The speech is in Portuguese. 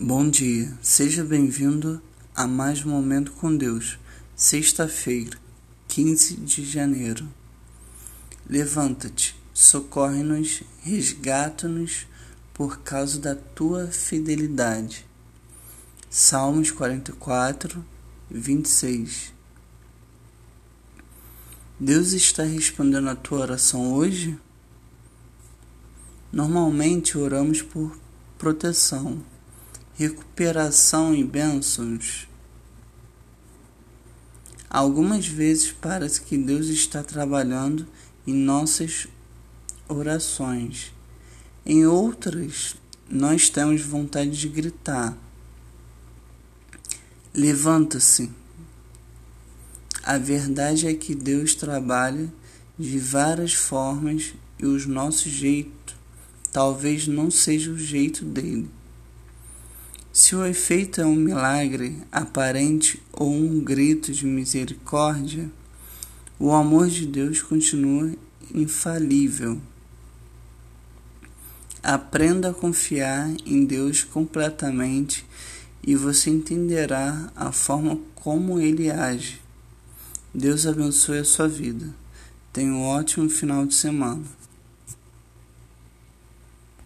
Bom dia, seja bem-vindo a mais um Momento com Deus, sexta-feira, 15 de janeiro. Levanta-te, socorre-nos, resgata-nos por causa da tua fidelidade. Salmos 44, 26. Deus está respondendo a tua oração hoje? Normalmente oramos por proteção recuperação e bênçãos. Algumas vezes parece que Deus está trabalhando em nossas orações. Em outras, nós temos vontade de gritar. Levanta-se. A verdade é que Deus trabalha de várias formas e o nosso jeito talvez não seja o jeito dele. Se o efeito é um milagre aparente ou um grito de misericórdia, o amor de Deus continua infalível. Aprenda a confiar em Deus completamente e você entenderá a forma como ele age. Deus abençoe a sua vida. Tenha um ótimo final de semana.